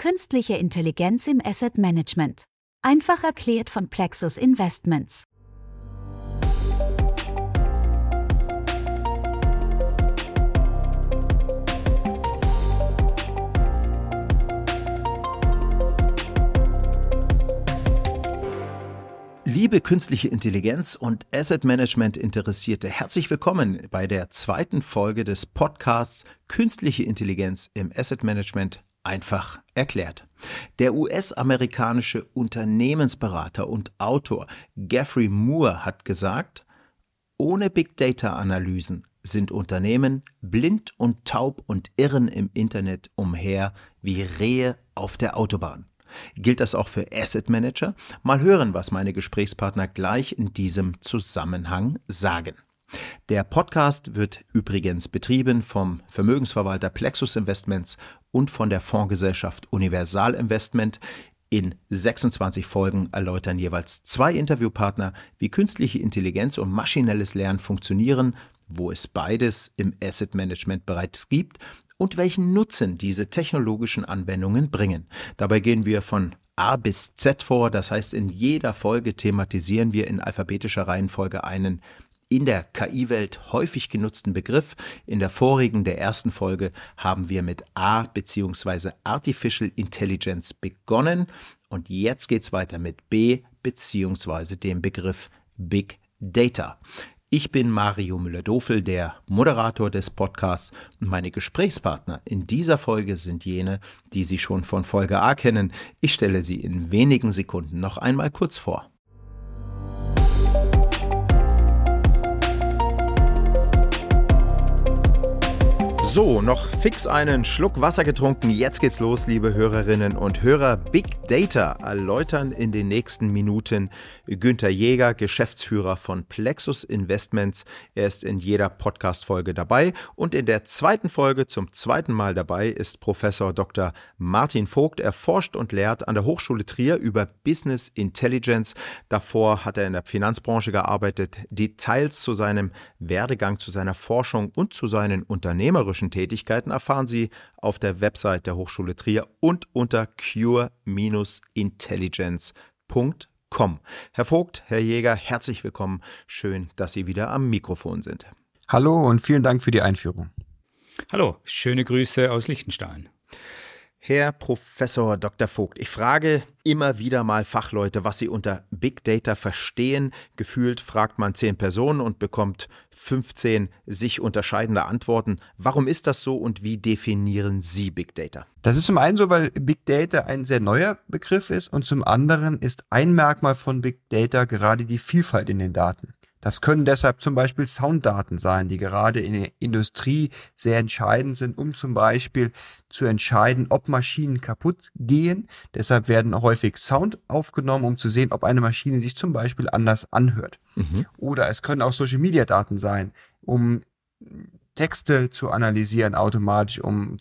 Künstliche Intelligenz im Asset Management. Einfach erklärt von Plexus Investments. Liebe künstliche Intelligenz und Asset Management Interessierte, herzlich willkommen bei der zweiten Folge des Podcasts Künstliche Intelligenz im Asset Management einfach erklärt. Der US-amerikanische Unternehmensberater und Autor Geoffrey Moore hat gesagt, ohne Big Data-Analysen sind Unternehmen blind und taub und irren im Internet umher wie Rehe auf der Autobahn. Gilt das auch für Asset Manager? Mal hören, was meine Gesprächspartner gleich in diesem Zusammenhang sagen. Der Podcast wird übrigens betrieben vom Vermögensverwalter Plexus Investments und von der Fondsgesellschaft Universal Investment. In 26 Folgen erläutern jeweils zwei Interviewpartner, wie künstliche Intelligenz und maschinelles Lernen funktionieren, wo es beides im Asset Management bereits gibt und welchen Nutzen diese technologischen Anwendungen bringen. Dabei gehen wir von A bis Z vor, das heißt in jeder Folge thematisieren wir in alphabetischer Reihenfolge einen in der KI-Welt häufig genutzten Begriff. In der vorigen, der ersten Folge, haben wir mit A bzw. Artificial Intelligence begonnen und jetzt geht es weiter mit B bzw. dem Begriff Big Data. Ich bin Mario Müller-Dofel, der Moderator des Podcasts meine Gesprächspartner in dieser Folge sind jene, die Sie schon von Folge A kennen. Ich stelle sie in wenigen Sekunden noch einmal kurz vor. So, noch fix einen Schluck Wasser getrunken. Jetzt geht's los, liebe Hörerinnen und Hörer. Big Data erläutern in den nächsten Minuten Günther Jäger, Geschäftsführer von Plexus Investments. Er ist in jeder Podcast-Folge dabei. Und in der zweiten Folge zum zweiten Mal dabei ist Professor Dr. Martin Vogt. Er forscht und lehrt an der Hochschule Trier über Business Intelligence. Davor hat er in der Finanzbranche gearbeitet. Details zu seinem Werdegang, zu seiner Forschung und zu seinen unternehmerischen pädagogischen Tätigkeiten erfahren Sie auf der Website der Hochschule Trier und unter cure-intelligence.com. Herr Vogt, Herr Jäger, herzlich willkommen. Schön, dass Sie wieder am Mikrofon sind. Hallo und vielen Dank für die Einführung. Hallo, schöne Grüße aus Liechtenstein. Herr Professor Dr. Vogt, ich frage immer wieder mal Fachleute, was sie unter Big Data verstehen. Gefühlt fragt man zehn Personen und bekommt 15 sich unterscheidende Antworten. Warum ist das so und wie definieren Sie Big Data? Das ist zum einen so, weil Big Data ein sehr neuer Begriff ist und zum anderen ist ein Merkmal von Big Data gerade die Vielfalt in den Daten. Das können deshalb zum Beispiel Sounddaten sein, die gerade in der Industrie sehr entscheidend sind, um zum Beispiel zu entscheiden, ob Maschinen kaputt gehen. Deshalb werden häufig Sound aufgenommen, um zu sehen, ob eine Maschine sich zum Beispiel anders anhört. Mhm. Oder es können auch Social-Media-Daten sein, um Texte zu analysieren automatisch, um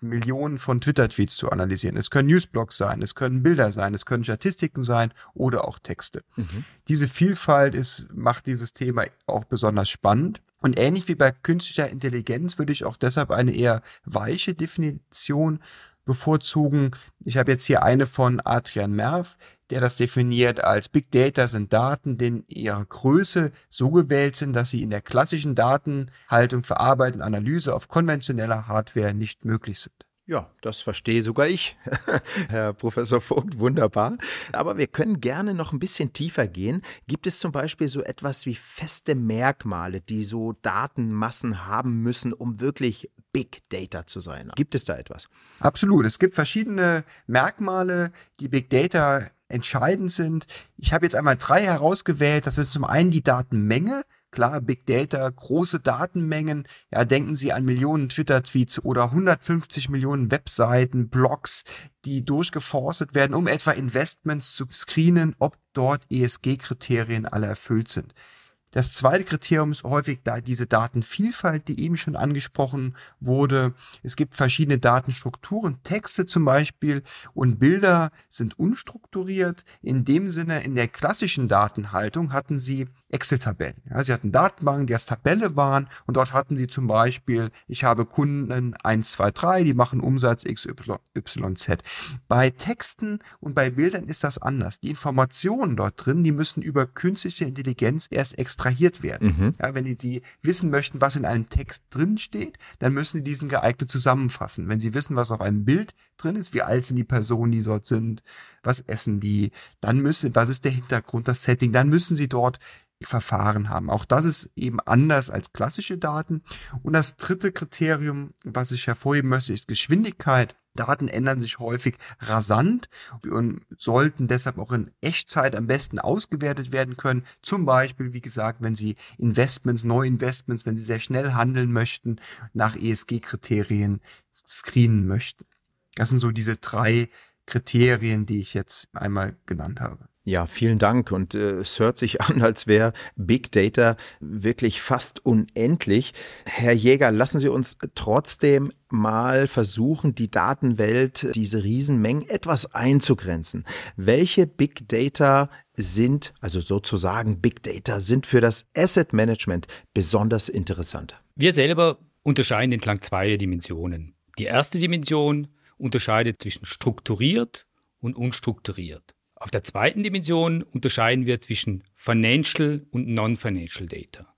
Millionen von Twitter-Tweets zu analysieren. Es können Newsblogs sein, es können Bilder sein, es können Statistiken sein oder auch Texte. Mhm. Diese Vielfalt ist, macht dieses Thema auch besonders spannend. Und ähnlich wie bei künstlicher Intelligenz würde ich auch deshalb eine eher weiche Definition bevorzugen. Ich habe jetzt hier eine von Adrian Merv, der das definiert als Big Data sind Daten, die in ihrer Größe so gewählt sind, dass sie in der klassischen Datenhaltung, Verarbeitung, Analyse auf konventioneller Hardware nicht möglich sind. Ja, das verstehe sogar ich, Herr Professor Vogt, wunderbar. Aber wir können gerne noch ein bisschen tiefer gehen. Gibt es zum Beispiel so etwas wie feste Merkmale, die so Datenmassen haben müssen, um wirklich Big Data zu sein? Gibt es da etwas? Absolut. Es gibt verschiedene Merkmale, die Big Data entscheidend sind. Ich habe jetzt einmal drei herausgewählt. Das ist zum einen die Datenmenge. Klar, Big Data, große Datenmengen. Ja, denken Sie an Millionen Twitter-Tweets oder 150 Millionen Webseiten, Blogs, die durchgeforstet werden, um etwa Investments zu screenen, ob dort ESG-Kriterien alle erfüllt sind. Das zweite Kriterium ist häufig da diese Datenvielfalt, die eben schon angesprochen wurde. Es gibt verschiedene Datenstrukturen. Texte zum Beispiel und Bilder sind unstrukturiert. In dem Sinne, in der klassischen Datenhaltung hatten sie Excel-Tabellen. Ja, sie hatten Datenbanken, die als Tabelle waren und dort hatten sie zum Beispiel, ich habe Kunden 1, 2, 3, die machen Umsatz XYZ. Bei Texten und bei Bildern ist das anders. Die Informationen dort drin, die müssen über künstliche Intelligenz erst extrahiert werden. Mhm. Ja, wenn sie wissen möchten, was in einem Text drin steht, dann müssen sie diesen geeignet zusammenfassen. Wenn sie wissen, was auf einem Bild drin ist, wie alt sind die Personen, die dort sind, was essen die, dann müssen, was ist der Hintergrund, das Setting, dann müssen sie dort Verfahren haben. Auch das ist eben anders als klassische Daten. Und das dritte Kriterium, was ich hervorheben möchte, ist Geschwindigkeit. Daten ändern sich häufig rasant und sollten deshalb auch in Echtzeit am besten ausgewertet werden können. Zum Beispiel, wie gesagt, wenn Sie Investments, Neuinvestments, wenn Sie sehr schnell handeln möchten, nach ESG-Kriterien screenen möchten. Das sind so diese drei Kriterien, die ich jetzt einmal genannt habe. Ja, vielen Dank. Und äh, es hört sich an, als wäre Big Data wirklich fast unendlich. Herr Jäger, lassen Sie uns trotzdem mal versuchen, die Datenwelt, diese Riesenmengen etwas einzugrenzen. Welche Big Data sind, also sozusagen Big Data, sind für das Asset Management besonders interessant? Wir selber unterscheiden entlang zweier Dimensionen. Die erste Dimension unterscheidet zwischen strukturiert und unstrukturiert. Auf der zweiten Dimension unterscheiden wir zwischen Financial und Non-Financial Data.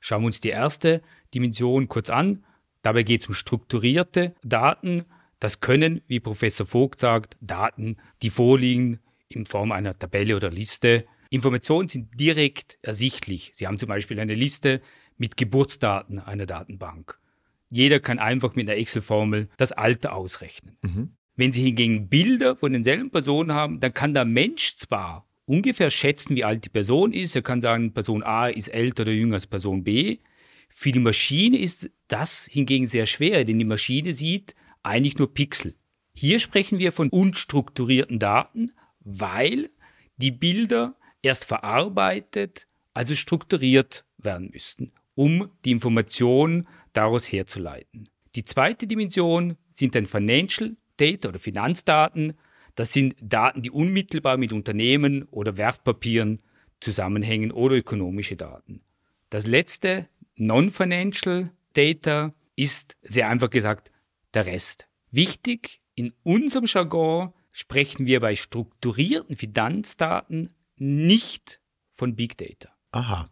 Schauen wir uns die erste Dimension kurz an. Dabei geht es um strukturierte Daten. Das können, wie Professor Vogt sagt, Daten, die vorliegen in Form einer Tabelle oder Liste. Informationen sind direkt ersichtlich. Sie haben zum Beispiel eine Liste mit Geburtsdaten einer Datenbank. Jeder kann einfach mit einer Excel-Formel das Alter ausrechnen. Mhm. Wenn Sie hingegen Bilder von denselben Personen haben, dann kann der Mensch zwar ungefähr schätzen, wie alt die Person ist. Er kann sagen, Person A ist älter oder jünger als Person B. Für die Maschine ist das hingegen sehr schwer, denn die Maschine sieht eigentlich nur Pixel. Hier sprechen wir von unstrukturierten Daten, weil die Bilder erst verarbeitet, also strukturiert werden müssten, um die Informationen daraus herzuleiten. Die zweite Dimension sind dann Financial Data oder Finanzdaten. Das sind Daten, die unmittelbar mit Unternehmen oder Wertpapieren zusammenhängen oder ökonomische Daten. Das letzte, Non-Financial Data, ist sehr einfach gesagt der Rest. Wichtig, in unserem Jargon sprechen wir bei strukturierten Finanzdaten nicht von Big Data. Aha.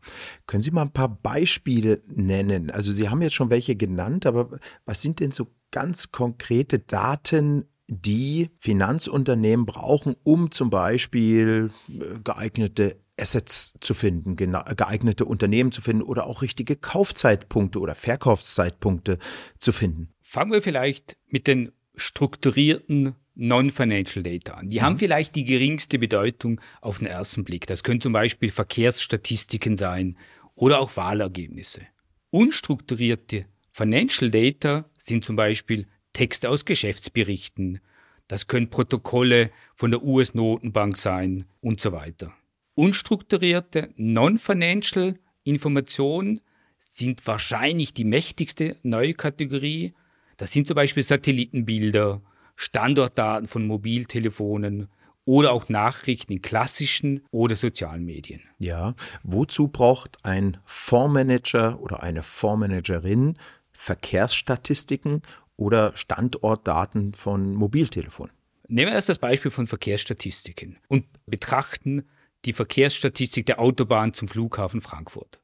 Können Sie mal ein paar Beispiele nennen? Also Sie haben jetzt schon welche genannt, aber was sind denn so ganz konkrete Daten, die Finanzunternehmen brauchen, um zum Beispiel äh, geeignete Assets zu finden, geeignete Unternehmen zu finden oder auch richtige Kaufzeitpunkte oder Verkaufszeitpunkte zu finden. Fangen wir vielleicht mit den strukturierten Non-Financial Data an. Die mhm. haben vielleicht die geringste Bedeutung auf den ersten Blick. Das können zum Beispiel Verkehrsstatistiken sein oder auch Wahlergebnisse. Unstrukturierte Financial Data sind zum Beispiel Texte aus Geschäftsberichten, das können Protokolle von der US-Notenbank sein und so weiter. Unstrukturierte Non-Financial Informationen sind wahrscheinlich die mächtigste neue Kategorie. Das sind zum Beispiel Satellitenbilder, Standortdaten von Mobiltelefonen, oder auch Nachrichten in klassischen oder sozialen Medien. Ja, wozu braucht ein Fondsmanager oder eine Fondsmanagerin Verkehrsstatistiken oder Standortdaten von Mobiltelefonen. Nehmen wir erst das Beispiel von Verkehrsstatistiken und betrachten die Verkehrsstatistik der Autobahn zum Flughafen Frankfurt.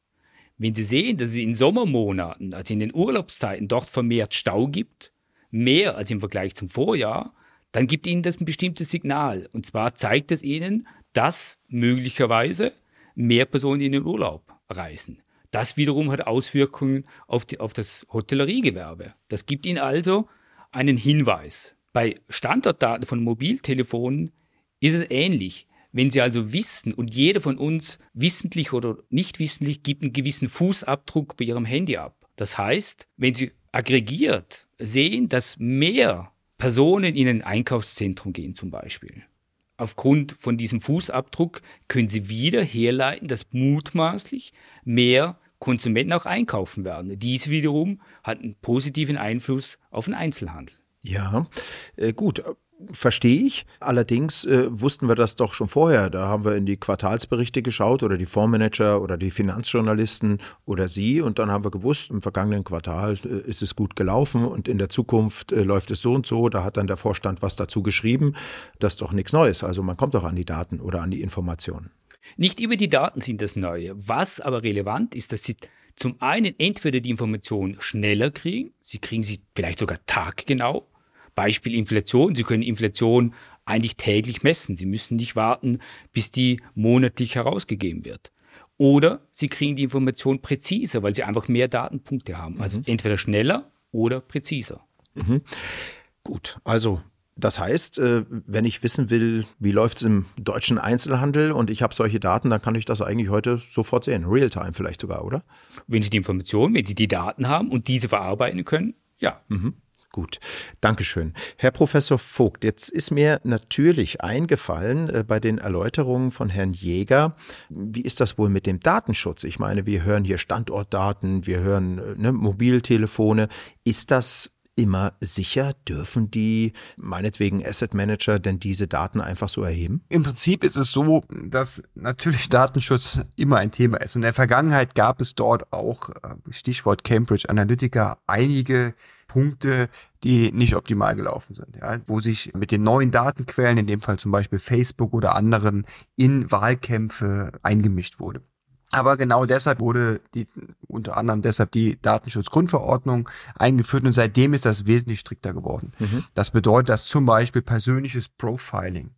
Wenn Sie sehen, dass es in Sommermonaten, also in den Urlaubszeiten, dort vermehrt Stau gibt, mehr als im Vergleich zum Vorjahr, dann gibt Ihnen das ein bestimmtes Signal. Und zwar zeigt es Ihnen, dass möglicherweise mehr Personen in den Urlaub reisen. Das wiederum hat Auswirkungen auf, die, auf das Hotelleriegewerbe. Das gibt Ihnen also einen Hinweis. Bei Standortdaten von Mobiltelefonen ist es ähnlich. Wenn Sie also wissen und jeder von uns wissentlich oder nicht wissentlich gibt einen gewissen Fußabdruck bei Ihrem Handy ab. Das heißt, wenn Sie aggregiert sehen, dass mehr Personen in ein Einkaufszentrum gehen zum Beispiel, aufgrund von diesem Fußabdruck können Sie wieder herleiten, dass mutmaßlich mehr Konsumenten auch einkaufen werden. Dies wiederum hat einen positiven Einfluss auf den Einzelhandel. Ja, äh, gut. Verstehe ich. Allerdings äh, wussten wir das doch schon vorher. Da haben wir in die Quartalsberichte geschaut oder die Fondsmanager oder die Finanzjournalisten oder Sie und dann haben wir gewusst, im vergangenen Quartal äh, ist es gut gelaufen und in der Zukunft äh, läuft es so und so. Da hat dann der Vorstand was dazu geschrieben. Das ist doch nichts Neues. Also man kommt doch an die Daten oder an die Informationen. Nicht über die Daten sind das Neue. Was aber relevant ist, dass Sie zum einen entweder die Information schneller kriegen, Sie kriegen sie vielleicht sogar taggenau, Beispiel Inflation. Sie können Inflation eigentlich täglich messen. Sie müssen nicht warten, bis die monatlich herausgegeben wird. Oder Sie kriegen die Information präziser, weil Sie einfach mehr Datenpunkte haben. Also mhm. entweder schneller oder präziser. Mhm. Gut, also das heißt, äh, wenn ich wissen will, wie läuft es im deutschen Einzelhandel und ich habe solche Daten, dann kann ich das eigentlich heute sofort sehen. Realtime vielleicht sogar, oder? Wenn Sie die Information, wenn Sie die Daten haben und diese verarbeiten können, ja. Mhm. Gut, Dankeschön. Herr Professor Vogt, jetzt ist mir natürlich eingefallen äh, bei den Erläuterungen von Herrn Jäger, wie ist das wohl mit dem Datenschutz? Ich meine, wir hören hier Standortdaten, wir hören äh, ne, Mobiltelefone. Ist das immer sicher? Dürfen die, meinetwegen Asset Manager, denn diese Daten einfach so erheben? Im Prinzip ist es so, dass natürlich Datenschutz immer ein Thema ist. Und in der Vergangenheit gab es dort auch, äh, Stichwort Cambridge Analytica, einige Punkte, die nicht optimal gelaufen sind, ja, wo sich mit den neuen Datenquellen, in dem Fall zum Beispiel Facebook oder anderen, in Wahlkämpfe eingemischt wurde. Aber genau deshalb wurde die, unter anderem deshalb die Datenschutzgrundverordnung eingeführt und seitdem ist das wesentlich strikter geworden. Mhm. Das bedeutet, dass zum Beispiel persönliches Profiling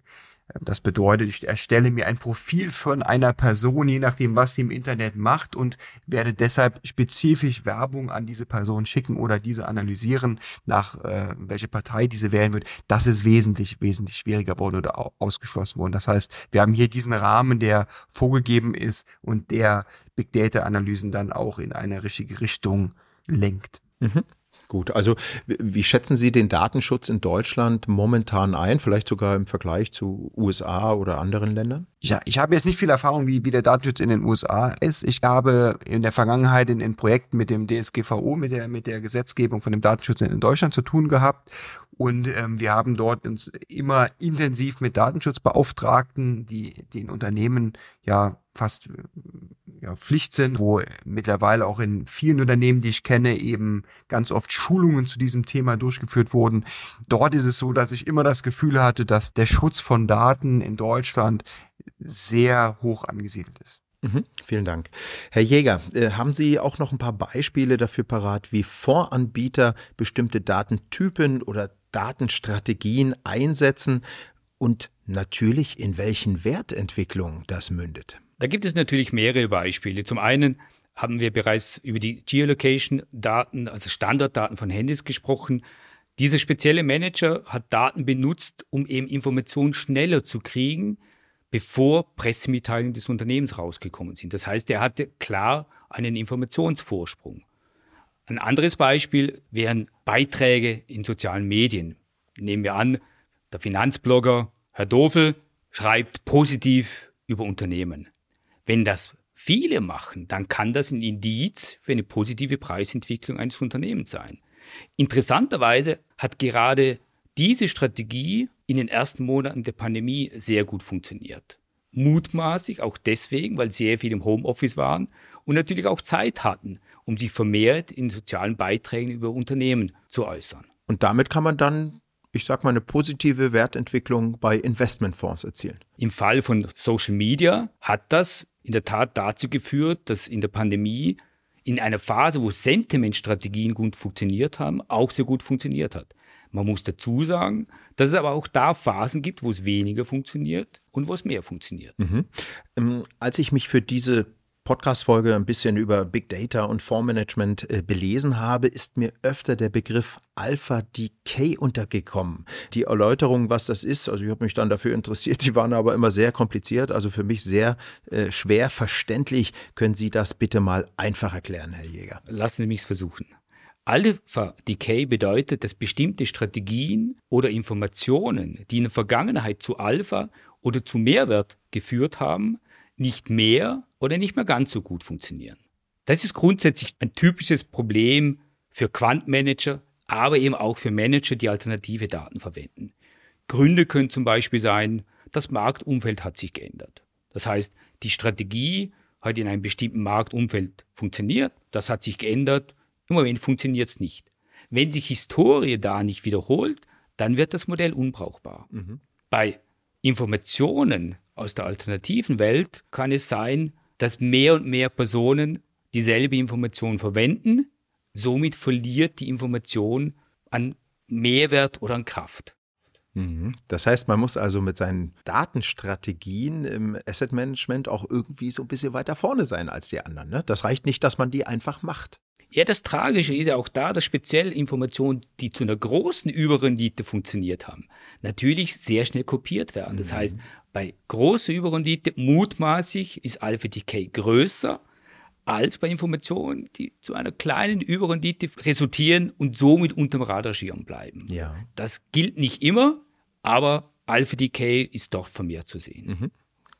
das bedeutet, ich erstelle mir ein Profil von einer Person, je nachdem, was sie im Internet macht und werde deshalb spezifisch Werbung an diese Person schicken oder diese analysieren, nach äh, welche Partei diese wählen wird. Das ist wesentlich, wesentlich schwieriger worden oder ausgeschlossen worden. Das heißt, wir haben hier diesen Rahmen, der vorgegeben ist und der Big Data Analysen dann auch in eine richtige Richtung lenkt. Mhm. Gut, also wie schätzen Sie den Datenschutz in Deutschland momentan ein, vielleicht sogar im Vergleich zu USA oder anderen Ländern? Ja, ich habe jetzt nicht viel Erfahrung, wie, wie der Datenschutz in den USA ist. Ich habe in der Vergangenheit in, in Projekten mit dem DSGVO, mit der, mit der Gesetzgebung von dem Datenschutz in Deutschland zu tun gehabt. Und ähm, wir haben dort uns immer intensiv mit Datenschutzbeauftragten, die, in Unternehmen ja fast ja, Pflicht sind, wo mittlerweile auch in vielen Unternehmen, die ich kenne, eben ganz oft Schulungen zu diesem Thema durchgeführt wurden. Dort ist es so, dass ich immer das Gefühl hatte, dass der Schutz von Daten in Deutschland sehr hoch angesiedelt ist. Mhm, vielen Dank. Herr Jäger, äh, haben Sie auch noch ein paar Beispiele dafür parat, wie Voranbieter bestimmte Datentypen oder Datenstrategien einsetzen und natürlich in welchen Wertentwicklungen das mündet? Da gibt es natürlich mehrere Beispiele. Zum einen haben wir bereits über die Geolocation-Daten, also Standarddaten von Handys gesprochen. Dieser spezielle Manager hat Daten benutzt, um eben Informationen schneller zu kriegen, bevor Pressemitteilungen des Unternehmens rausgekommen sind. Das heißt, er hatte klar einen Informationsvorsprung. Ein anderes Beispiel wären Beiträge in sozialen Medien. Nehmen wir an, der Finanzblogger Herr Dofel schreibt positiv über Unternehmen. Wenn das viele machen, dann kann das ein Indiz für eine positive Preisentwicklung eines Unternehmens sein. Interessanterweise hat gerade diese Strategie in den ersten Monaten der Pandemie sehr gut funktioniert. Mutmaßlich auch deswegen, weil sehr viele im Homeoffice waren und natürlich auch Zeit hatten, um sich vermehrt in sozialen Beiträgen über Unternehmen zu äußern. Und damit kann man dann, ich sag mal, eine positive Wertentwicklung bei Investmentfonds erzielen. Im Fall von Social Media hat das in der Tat dazu geführt, dass in der Pandemie in einer Phase, wo Sentimentstrategien gut funktioniert haben, auch sehr gut funktioniert hat. Man muss dazu sagen, dass es aber auch da Phasen gibt, wo es weniger funktioniert und wo es mehr funktioniert. Mhm. Ähm, als ich mich für diese Podcast-Folge ein bisschen über Big Data und Fondsmanagement äh, belesen habe, ist mir öfter der Begriff Alpha Decay untergekommen. Die Erläuterung, was das ist, also ich habe mich dann dafür interessiert, die waren aber immer sehr kompliziert, also für mich sehr äh, schwer verständlich. Können Sie das bitte mal einfach erklären, Herr Jäger? Lassen Sie mich es versuchen. Alpha Decay bedeutet, dass bestimmte Strategien oder Informationen, die in der Vergangenheit zu Alpha oder zu Mehrwert geführt haben, nicht mehr oder nicht mehr ganz so gut funktionieren. Das ist grundsätzlich ein typisches Problem für Quantmanager, aber eben auch für Manager, die alternative Daten verwenden. Gründe können zum Beispiel sein, das Marktumfeld hat sich geändert. Das heißt, die Strategie hat in einem bestimmten Marktumfeld funktioniert, das hat sich geändert, im Moment funktioniert es nicht. Wenn sich Historie da nicht wiederholt, dann wird das Modell unbrauchbar. Mhm. Bei Informationen aus der alternativen Welt kann es sein, dass mehr und mehr Personen dieselbe Information verwenden. Somit verliert die Information an Mehrwert oder an Kraft. Mhm. Das heißt, man muss also mit seinen Datenstrategien im Asset Management auch irgendwie so ein bisschen weiter vorne sein als die anderen. Ne? Das reicht nicht, dass man die einfach macht. Ja, das Tragische ist ja auch da, dass speziell Informationen, die zu einer großen Überrendite funktioniert haben, natürlich sehr schnell kopiert werden. Das mhm. heißt, bei großer Überrendite mutmaßlich ist Alpha Decay größer als bei Informationen, die zu einer kleinen Überrendite resultieren und somit unterm Radarschirm bleiben. Ja. Das gilt nicht immer, aber Alpha Decay ist doch vermehrt zu sehen. Mhm.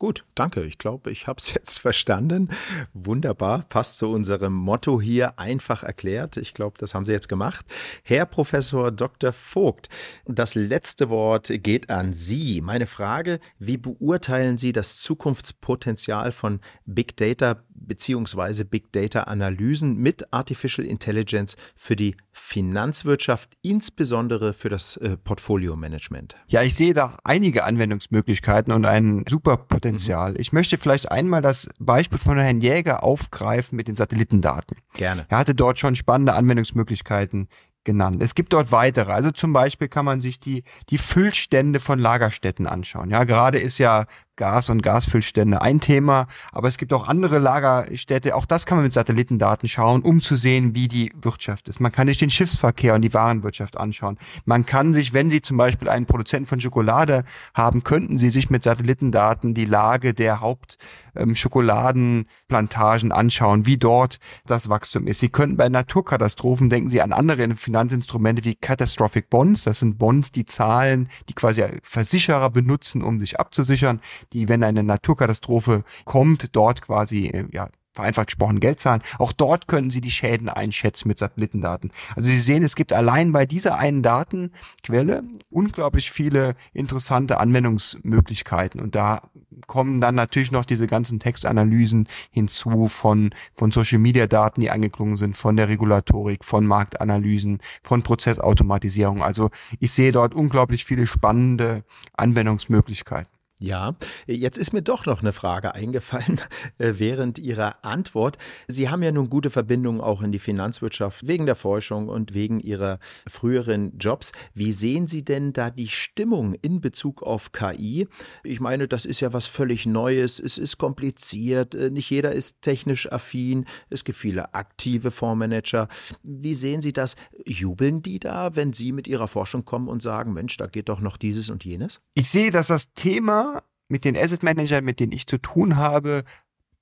Gut, danke. Ich glaube, ich habe es jetzt verstanden. Wunderbar, passt zu unserem Motto hier einfach erklärt. Ich glaube, das haben Sie jetzt gemacht. Herr Professor Dr. Vogt, das letzte Wort geht an Sie. Meine Frage, wie beurteilen Sie das Zukunftspotenzial von Big Data bzw. Big Data Analysen mit Artificial Intelligence für die Finanzwirtschaft, insbesondere für das äh, Portfolio Management? Ja, ich sehe da einige Anwendungsmöglichkeiten und ein super Potenzial. Mhm. Ich möchte vielleicht einmal das Beispiel von Herrn Jäger aufgreifen mit den Satellitendaten. Gerne. Er hatte dort schon spannende Anwendungsmöglichkeiten genannt. Es gibt dort weitere. Also zum Beispiel kann man sich die, die Füllstände von Lagerstätten anschauen. Ja, gerade ist ja Gas- und Gasfüllstände ein Thema, aber es gibt auch andere Lagerstädte. Auch das kann man mit Satellitendaten schauen, um zu sehen, wie die Wirtschaft ist. Man kann sich den Schiffsverkehr und die Warenwirtschaft anschauen. Man kann sich, wenn Sie zum Beispiel einen Produzenten von Schokolade haben, könnten Sie sich mit Satellitendaten die Lage der Hauptschokoladenplantagen ähm, anschauen, wie dort das Wachstum ist. Sie könnten bei Naturkatastrophen, denken Sie an andere Finanzinstrumente wie Catastrophic Bonds. Das sind Bonds, die zahlen, die quasi Versicherer benutzen, um sich abzusichern die, wenn eine Naturkatastrophe kommt, dort quasi, äh, ja, vereinfacht gesprochen Geld zahlen. Auch dort können Sie die Schäden einschätzen mit Satellitendaten. Also Sie sehen, es gibt allein bei dieser einen Datenquelle unglaublich viele interessante Anwendungsmöglichkeiten. Und da kommen dann natürlich noch diese ganzen Textanalysen hinzu von, von Social Media Daten, die angeklungen sind, von der Regulatorik, von Marktanalysen, von Prozessautomatisierung. Also ich sehe dort unglaublich viele spannende Anwendungsmöglichkeiten. Ja, jetzt ist mir doch noch eine Frage eingefallen äh, während Ihrer Antwort. Sie haben ja nun gute Verbindungen auch in die Finanzwirtschaft wegen der Forschung und wegen Ihrer früheren Jobs. Wie sehen Sie denn da die Stimmung in Bezug auf KI? Ich meine, das ist ja was völlig Neues. Es ist kompliziert. Äh, nicht jeder ist technisch affin. Es gibt viele aktive Fondsmanager. Wie sehen Sie das? Jubeln die da, wenn Sie mit Ihrer Forschung kommen und sagen, Mensch, da geht doch noch dieses und jenes? Ich sehe, dass das Thema mit den Asset Managern, mit denen ich zu tun habe,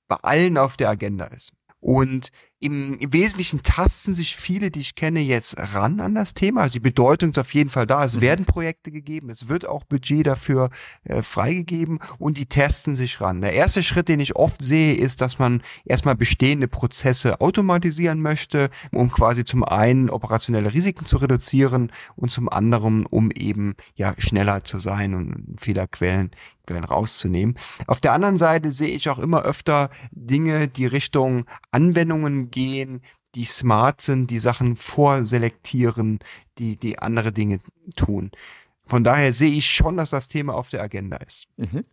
bei allen auf der Agenda ist. Und im, Wesentlichen tasten sich viele, die ich kenne, jetzt ran an das Thema. Also die Bedeutung ist auf jeden Fall da. Es mhm. werden Projekte gegeben, es wird auch Budget dafür äh, freigegeben und die testen sich ran. Der erste Schritt, den ich oft sehe, ist, dass man erstmal bestehende Prozesse automatisieren möchte, um quasi zum einen operationelle Risiken zu reduzieren und zum anderen, um eben ja schneller zu sein und Fehlerquellen Quellen rauszunehmen. Auf der anderen Seite sehe ich auch immer öfter Dinge, die Richtung Anwendungen gehen, die smart sind, die Sachen vorselektieren, die, die andere Dinge tun. Von daher sehe ich schon, dass das Thema auf der Agenda ist. Mhm.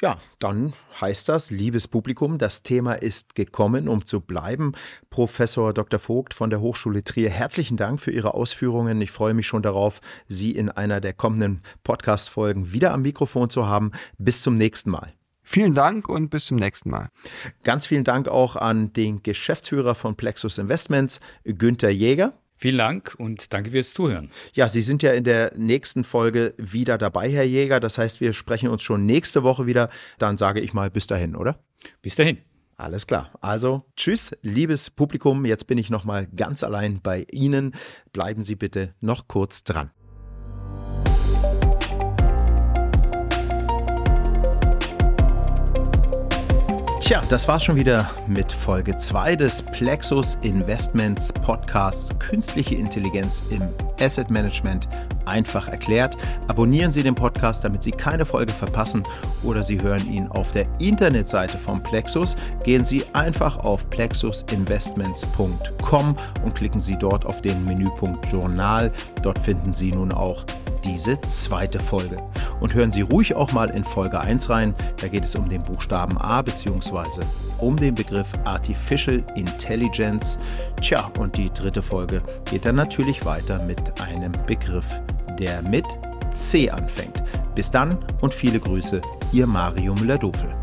Ja, dann heißt das, liebes Publikum, das Thema ist gekommen, um zu bleiben. Professor Dr. Vogt von der Hochschule Trier, herzlichen Dank für Ihre Ausführungen. Ich freue mich schon darauf, Sie in einer der kommenden Podcast-Folgen wieder am Mikrofon zu haben. Bis zum nächsten Mal. Vielen Dank und bis zum nächsten Mal. Ganz vielen Dank auch an den Geschäftsführer von Plexus Investments, Günther Jäger. Vielen Dank und danke fürs Zuhören. Ja, Sie sind ja in der nächsten Folge wieder dabei, Herr Jäger. Das heißt, wir sprechen uns schon nächste Woche wieder. Dann sage ich mal bis dahin, oder? Bis dahin. Alles klar. Also tschüss, liebes Publikum. Jetzt bin ich noch mal ganz allein bei Ihnen. Bleiben Sie bitte noch kurz dran. Tja, das war's schon wieder mit Folge 2 des Plexus Investments Podcasts Künstliche Intelligenz im Asset Management einfach erklärt. Abonnieren Sie den Podcast, damit Sie keine Folge verpassen oder Sie hören ihn auf der Internetseite von Plexus. Gehen Sie einfach auf plexusinvestments.com und klicken Sie dort auf den Menüpunkt Journal. Dort finden Sie nun auch diese zweite Folge. Und hören Sie ruhig auch mal in Folge 1 rein. Da geht es um den Buchstaben A bzw. um den Begriff Artificial Intelligence. Tja, und die dritte Folge geht dann natürlich weiter mit einem Begriff, der mit C anfängt. Bis dann und viele Grüße, Ihr Mario Müller-Dofel.